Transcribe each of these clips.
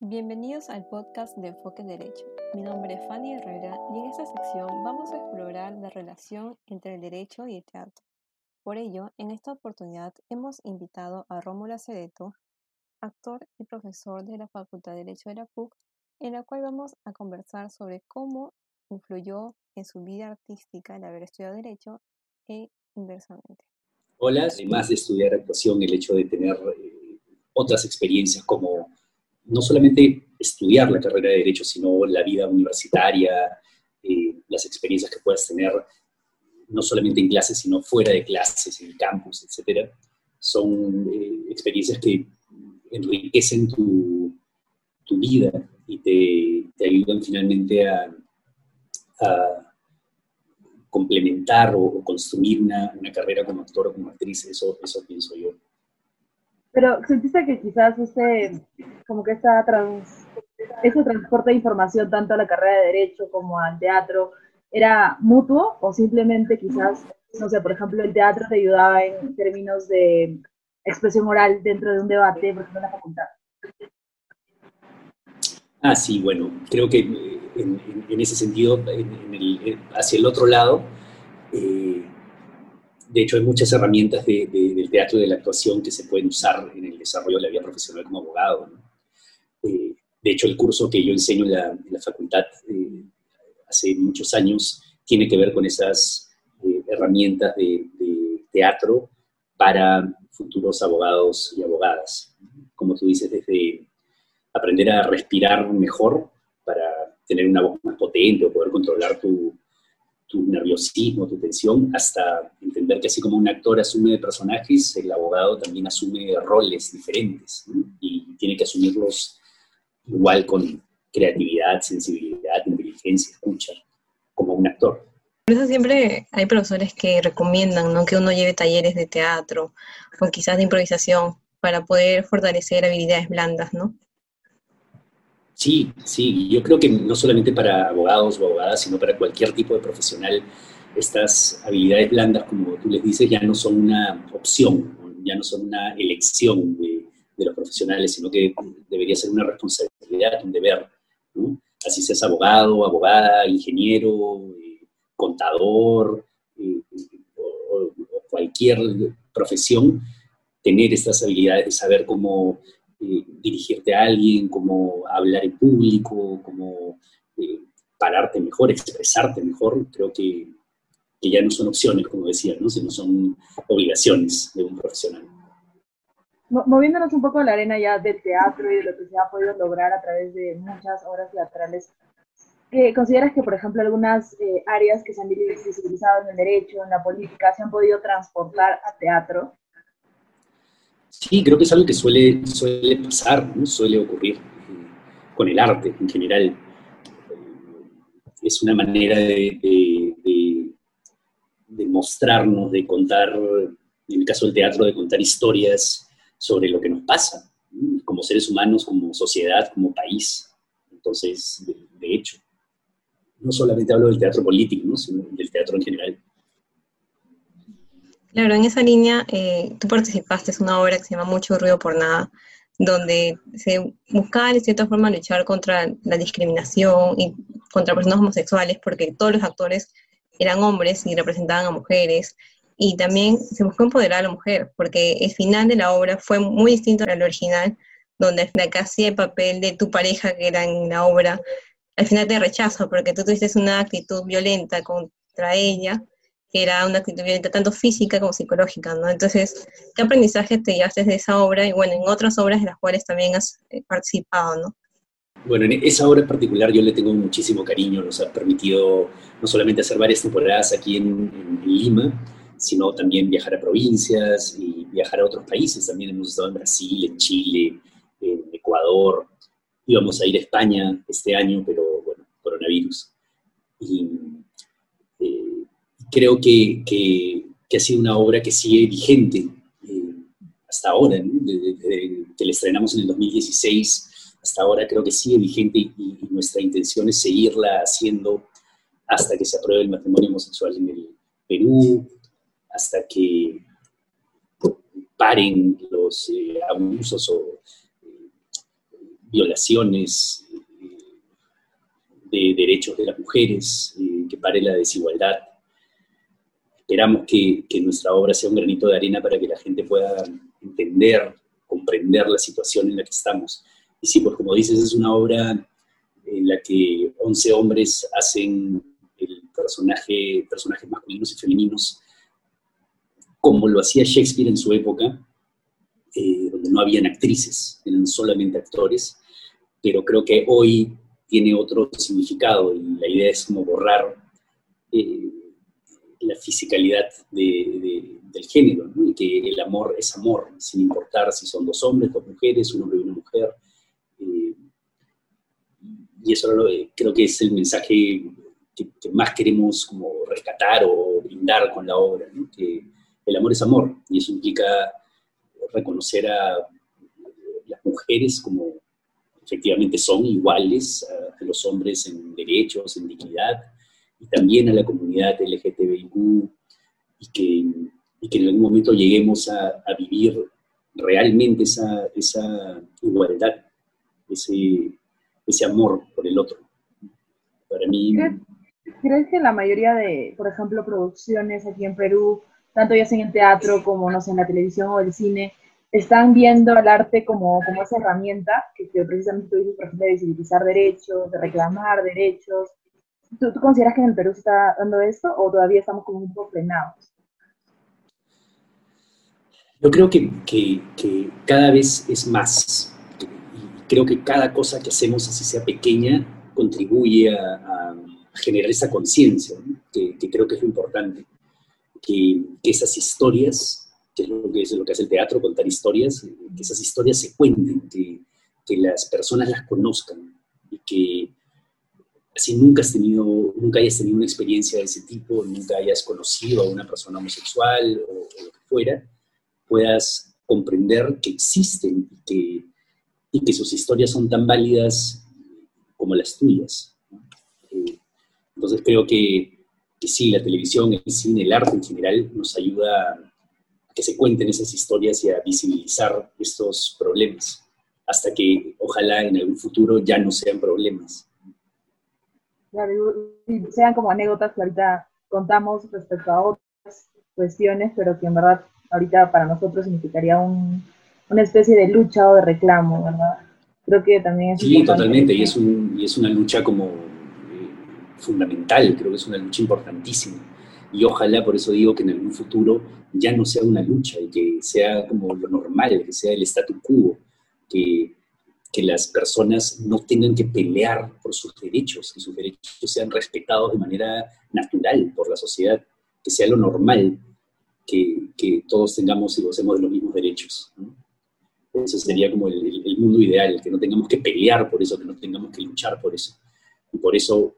Bienvenidos al podcast de Enfoque Derecho. Mi nombre es Fanny Herrera y en esta sección vamos a explorar la relación entre el derecho y el teatro. Por ello, en esta oportunidad hemos invitado a Rómulo Acereto, actor y profesor de la Facultad de Derecho de la PUC, en la cual vamos a conversar sobre cómo influyó en su vida artística el haber estudiado Derecho e inversamente. Hola, además de estudiar actuación, el hecho de tener eh, otras experiencias como no solamente estudiar la carrera de Derecho, sino la vida universitaria, eh, las experiencias que puedas tener, no solamente en clases, sino fuera de clases, en campus, etcétera, son eh, experiencias que enriquecen tu, tu vida y te, te, ayudan finalmente a, a complementar o, construir una, una, carrera como actor o como actriz, eso, eso pienso yo. Pero sentiste que quizás ese, como que esa trans, ese transporte de información tanto a la carrera de Derecho como al teatro era mutuo o simplemente quizás, no sé, por ejemplo, el teatro te ayudaba en términos de expresión oral dentro de un debate, por ejemplo, en la facultad? Ah, sí, bueno, creo que en, ese sentido, en el, hacia el otro lado, eh, de hecho, hay muchas herramientas teatro y de la actuación que se pueden usar en el desarrollo de la vida profesional como abogado. Eh, de hecho, el curso que yo enseño en la, facultad eh, hace muchos años tiene que ver con esas eh, herramientas de, teatro para futuros abogados y abogadas. Como tú dices, desde aprender a respirar mejor para tener una voz más potente o poder controlar tu, tu nerviosismo, tu tensión, hasta entender que así como un actor asume personajes, el abogado también asume roles diferentes y tiene que asumirlos igual con creatividad, sensibilidad, inteligencia, escucha, como un actor. Por eso siempre hay profesores que recomiendan ¿no? que uno lleve talleres de teatro o quizás de improvisación para poder fortalecer habilidades blandas, ¿no? Sí, sí, yo creo que no solamente para abogados o abogadas, sino para cualquier tipo de profesional, estas habilidades blandas, como tú les dices, ya no son una opción, ya no son una elección de, los profesionales, sino que debería ser una responsabilidad, un deber. Así seas abogado, abogada, ingeniero, eh, contador eh, o cualquier profesión, tener estas habilidades de saber cómo eh, dirigirte a alguien, cómo hablar en público, cómo eh, pararte mejor, expresarte mejor, creo que, que, ya no son opciones, como decía, ¿no? sino son obligaciones de un profesional. Moviéndonos un poco a la arena ya del teatro y de lo que se ha podido lograr a través de muchas obras teatrales, ¿consideras que, por ejemplo, algunas eh, áreas que se han visibilizado en el derecho, en la política, se han podido transportar a teatro? Sí, creo que es algo que suele, suele pasar, suele ocurrir eh, con el arte en general. Es una manera de, de, mostrarnos, de contar, en el caso del teatro, de contar historias sobre lo que nos pasa, como seres humanos, como sociedad, como país. Entonces, de, hecho, no solamente hablo del teatro político, sino del teatro en general. Claro, en esa línea eh, tú participaste en una obra que se llama Mucho ruido por nada, donde se buscaba de cierta forma luchar contra la discriminación y contra personas homosexuales, porque todos los actores eran hombres y representaban a mujeres. Y también se buscó empoderar a la mujer, porque el final de la obra fue muy distinto al original, donde acá hacía el papel de tu pareja que era en la obra, al final te rechazo porque tú tuviste una actitud violenta contra ella que era una actitud violenta tanto física como psicológica, ¿no? Entonces, ¿qué aprendizaje te llevaste de esa obra y, bueno, en otras obras de las cuales también has eh, participado, ¿no? Bueno, en esa obra en particular yo le tengo muchísimo cariño, nos ha permitido no solamente hacer varias temporadas aquí en, Lima, sino también viajar a provincias y viajar a otros países. También hemos estado en Brasil, en Chile, en Ecuador. Íbamos a ir a España este año, pero bueno, coronavirus. Y creo que, que, ha sido una obra que sigue vigente eh, hasta ahora, que la estrenamos en el 2016 hasta ahora creo que sigue vigente y, nuestra intención es seguirla haciendo hasta que se apruebe el matrimonio homosexual en el Perú, hasta que paren los eh, abusos o, violaciones de derechos de las mujeres, que pare la desigualdad. Esperamos que, nuestra obra sea un granito de arena para que la gente pueda entender, comprender la situación en la que estamos. Y sí, pues como dices, es una obra en la que 11 hombres hacen el personaje, personajes masculinos y femeninos, como lo hacía Shakespeare en su época, eh, donde no habían actrices, eran solamente actores, pero creo que hoy tiene otro significado y la idea es como borrar eh, la fisicalidad del género, y que el amor es amor, sin importar si son dos hombres, dos mujeres, un hombre y una mujer. Eh, y eso creo que es el mensaje que, más queremos como rescatar o brindar con la obra, que el amor es amor, y eso implica reconocer a las mujeres como efectivamente son iguales a, los hombres en derechos, en dignidad, y también a la comunidad LGTBIQ, y que, y que en algún momento lleguemos a, vivir realmente esa, esa igualdad, ese, ese amor por el otro. Para mí... ¿Crees que la mayoría de, por ejemplo, producciones aquí en Perú, tanto ya sea en el teatro como, no sé, en la televisión o el cine, están viendo el arte como, como esa herramienta que, precisamente tú dices, por ejemplo, de visibilizar derechos, de reclamar derechos. ¿Tú, consideras que en el Perú se está dando esto o todavía estamos como un poco frenados? Yo creo que, que, que cada vez es más. Y creo que cada cosa que hacemos, así sea pequeña, contribuye a, generar esa conciencia, que, que, creo que es lo importante. Que esas historias que es lo que, es lo que hace el teatro, contar historias, que esas historias se cuenten, que, que las personas las conozcan y que si nunca has tenido, nunca hayas tenido una experiencia de ese tipo, nunca hayas conocido a una persona homosexual o, lo que fuera, puedas comprender que existen y que, y que sus historias son tan válidas como las tuyas. Eh, entonces creo que, que sí, la televisión, el cine, el arte en general nos ayuda que se cuenten esas historias y a visibilizar estos problemas, hasta que ojalá en algún futuro ya no sean problemas. Claro, y sean como anécdotas que ahorita contamos respecto a otras cuestiones, pero que en verdad ahorita para nosotros significaría una especie de lucha o de reclamo, ¿verdad? Creo que también es... Sí, totalmente, y es, un, y es una lucha como eh, fundamental, creo que es una lucha importantísima y ojalá, por eso digo que en algún futuro ya no sea una lucha y que sea como lo normal, que sea el statu quo, que, que las personas no tengan que pelear por sus derechos, que sus derechos sean respetados de manera natural por la sociedad, que sea lo normal que, que todos tengamos y gocemos de los mismos derechos. Eso sería como el, el, mundo ideal, que no tengamos que pelear por eso, que no tengamos que luchar por eso. Y por eso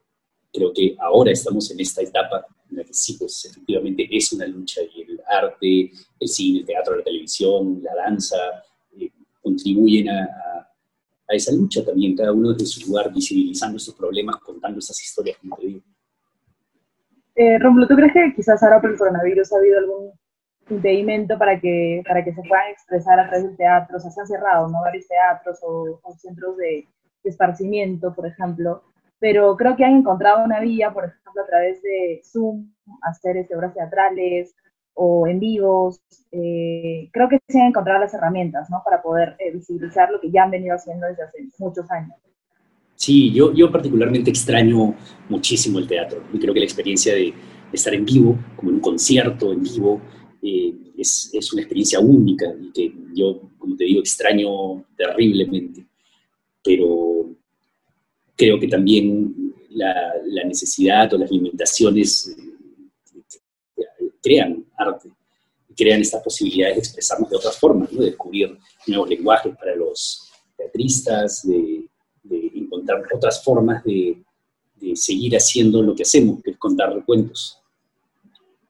creo que ahora estamos en esta etapa en la que sí, pues efectivamente es una lucha y el arte, el cine, el teatro, la televisión, la danza, eh, contribuyen a, a, esa lucha también, cada uno desde su lugar, visibilizando estos problemas, contando esas historias, como te digo. Eh, Romulo, ¿tú crees que quizás ahora por el coronavirus ha habido algún impedimento para que, para que se puedan expresar a través del teatro? O sea, se han cerrado, ¿no? Varios teatros o, centros de, de esparcimiento, por ejemplo pero creo que han encontrado una vía, por ejemplo, a través de Zoom, hacer este, obras teatrales o en vivos. Eh, creo que se han encontrado las herramientas, ¿no? Para poder eh, visibilizar lo que ya han venido haciendo desde hace muchos años. Sí, yo, yo particularmente extraño muchísimo el teatro y creo que la experiencia de, estar en vivo, como en un concierto en vivo, eh, es, es, una experiencia única y que yo, como te digo, extraño terriblemente. Pero creo que también la, necesidad o las limitaciones crean arte, crean estas posibilidades de expresarnos de otras formas, de descubrir nuevos lenguajes para los teatristas, de, encontrar otras formas de, seguir haciendo lo que hacemos, que es contar cuentos.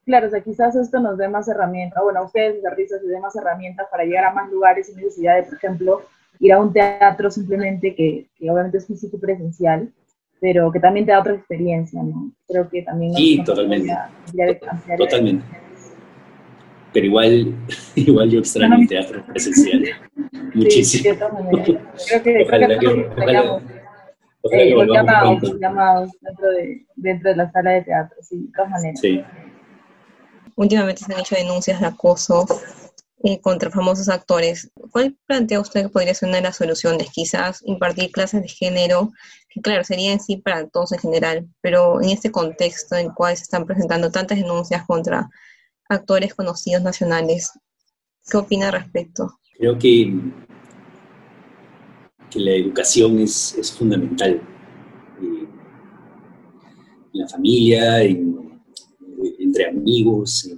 Claro, o sea, quizás esto nos dé más herramientas, bueno, a ustedes, artistas, les dé más herramientas para llegar a más lugares sin necesidad de, por ejemplo, ir a un teatro simplemente que, obviamente es físico presencial, pero que también te da otra experiencia, ¿no? Creo que también... Sí, totalmente. totalmente. pero igual, igual yo extraño el teatro presencial. Muchísimo. Sí, creo que, ojalá, creo que, ojalá, eh, llamados, los llamados dentro de, dentro de la sala de teatro, sí, de todas maneras. Sí. Últimamente se han hecho denuncias de acoso eh, contra famosos actores. ¿Cuál plantea usted que podría ser una de las soluciones? Quizás impartir clases de género, que claro, sería en sí para todos en general, pero en este contexto en el cual se están presentando tantas denuncias contra actores conocidos nacionales, ¿qué opina al respecto? Creo que, que la educación es, es fundamental. Eh, en la familia, entre amigos,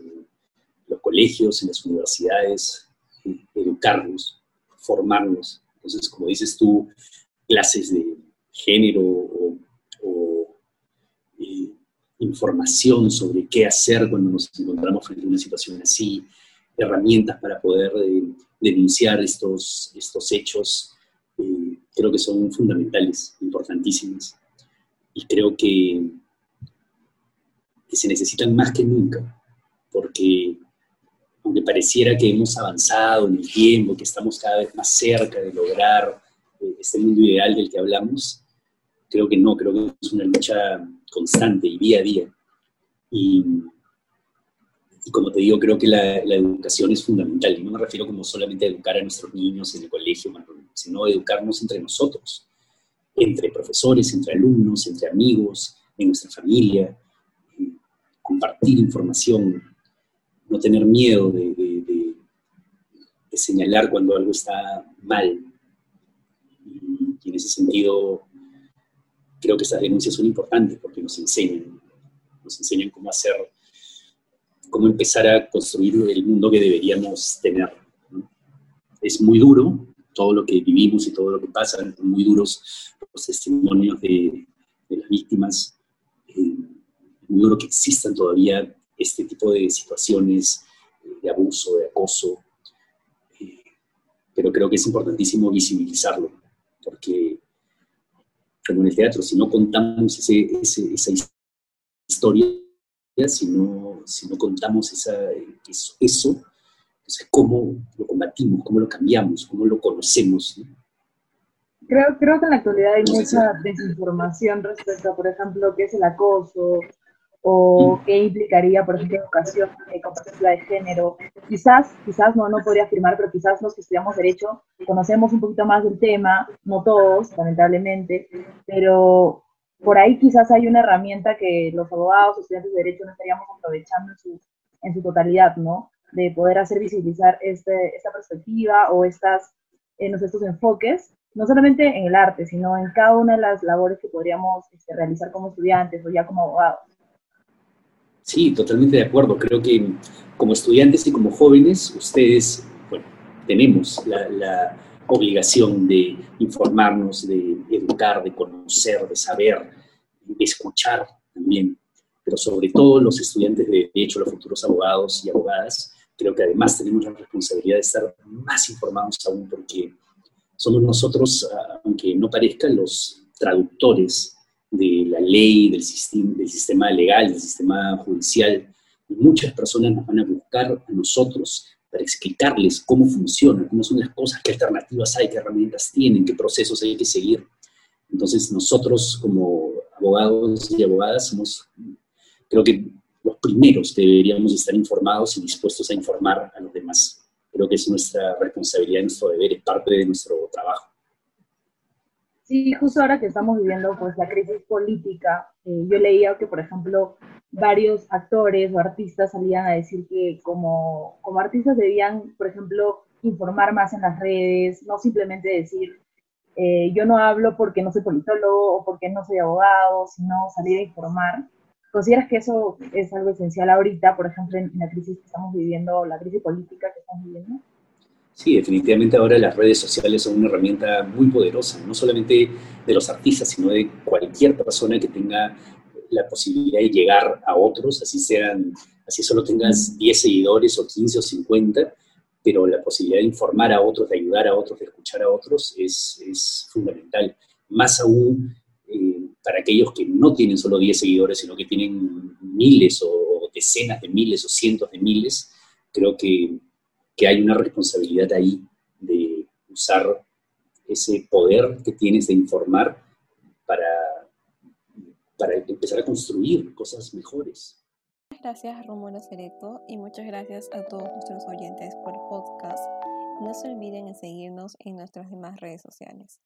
colegios, en las universidades, educarnos, formarnos. Entonces, como dices tú, clases de género o, eh, información sobre qué hacer cuando nos encontramos frente a una situación así, herramientas para poder eh, denunciar estos, estos hechos, eh, creo que son fundamentales, importantísimas. Y creo que, que se necesitan más que nunca, porque aunque pareciera que hemos avanzado en el tiempo, que estamos cada vez más cerca de lograr eh, este mundo ideal del que hablamos, creo que no, creo que es una lucha constante y día a día. Y, como te digo, creo que la, educación es fundamental. Y no me refiero como solamente a educar a nuestros niños en el colegio, sino educarnos entre nosotros, entre profesores, entre alumnos, entre amigos, en nuestra familia, compartir información, no tener miedo de, señalar cuando algo está mal. Y, en ese sentido, creo que esas denuncias son importantes porque nos enseñan, nos enseñan cómo hacer, cómo empezar a construir el mundo que deberíamos tener. Es muy duro todo lo que vivimos y todo lo que pasa, son muy duros los testimonios de, las víctimas, eh, muy duro que existan todavía este tipo de situaciones de abuso, de acoso, eh, pero creo que es importantísimo visibilizarlo, porque como en el teatro, si no contamos esa historia, si no, si no contamos esa, eso, eso entonces cómo lo combatimos, cómo lo cambiamos, cómo lo conocemos. Creo, creo que en la actualidad hay mucha desinformación respecto a, por ejemplo, qué es el acoso, o qué implicaría, por ejemplo, educación eh, con perspectiva de género. Quizás, quizás no, no podría afirmar, pero quizás los que estudiamos Derecho conocemos un poquito más del tema, no todos, lamentablemente, pero por ahí quizás hay una herramienta que los abogados, estudiantes de Derecho no estaríamos aprovechando en su, en su totalidad, ¿no? De poder hacer visibilizar este, esta perspectiva o estas, eh, estos enfoques, no solamente en el arte, sino en cada una de las labores que podríamos este, realizar como estudiantes o ya como abogados. Sí, totalmente de acuerdo. Creo que como estudiantes y como jóvenes, ustedes, bueno, tenemos la, obligación de informarnos, de educar, de conocer, de saber, de escuchar también. Pero sobre todo los estudiantes de Derecho, los futuros abogados y abogadas, creo que además tenemos la responsabilidad de estar más informados aún porque somos nosotros, aunque no parezca, los traductores la ley, del sistema, del sistema legal, del sistema judicial. muchas personas nos van a buscar a nosotros para explicarles cómo funciona, cómo son las cosas, qué alternativas hay, qué herramientas tienen, qué procesos hay que seguir. Entonces nosotros como abogados y abogadas somos, creo que los primeros que deberíamos estar informados y dispuestos a informar a los demás. Creo que es nuestra responsabilidad, nuestro deber, es parte de nuestro trabajo. Sí, justo ahora que estamos viviendo pues la crisis política, eh, yo leía que, por ejemplo, varios actores o artistas salían a decir que como, como artistas debían, por ejemplo, informar más en las redes, no simplemente decir, eh, yo no hablo porque no soy politólogo o porque no soy abogado, sino salir a informar. ¿Consideras que eso es algo esencial ahorita, por ejemplo, en la crisis que estamos viviendo, la crisis política que estamos viviendo? Sí, definitivamente ahora las redes sociales son una herramienta muy poderosa, no solamente de los artistas, sino de cualquier persona que tenga la posibilidad de llegar a otros, así sean, así solo tengas 10 seguidores o 15 o 50, pero la posibilidad de informar a otros, de ayudar a otros, de escuchar a otros es, es fundamental. Más aún eh, para aquellos que no tienen solo 10 seguidores, sino que tienen miles o decenas de miles o cientos de miles, creo que, que hay una responsabilidad ahí de usar ese poder que tienes de informar para, para empezar a construir cosas mejores. Gracias Romulo Cereto y muchas gracias a todos nuestros oyentes por el podcast. No se olviden de seguirnos en nuestras demás redes sociales.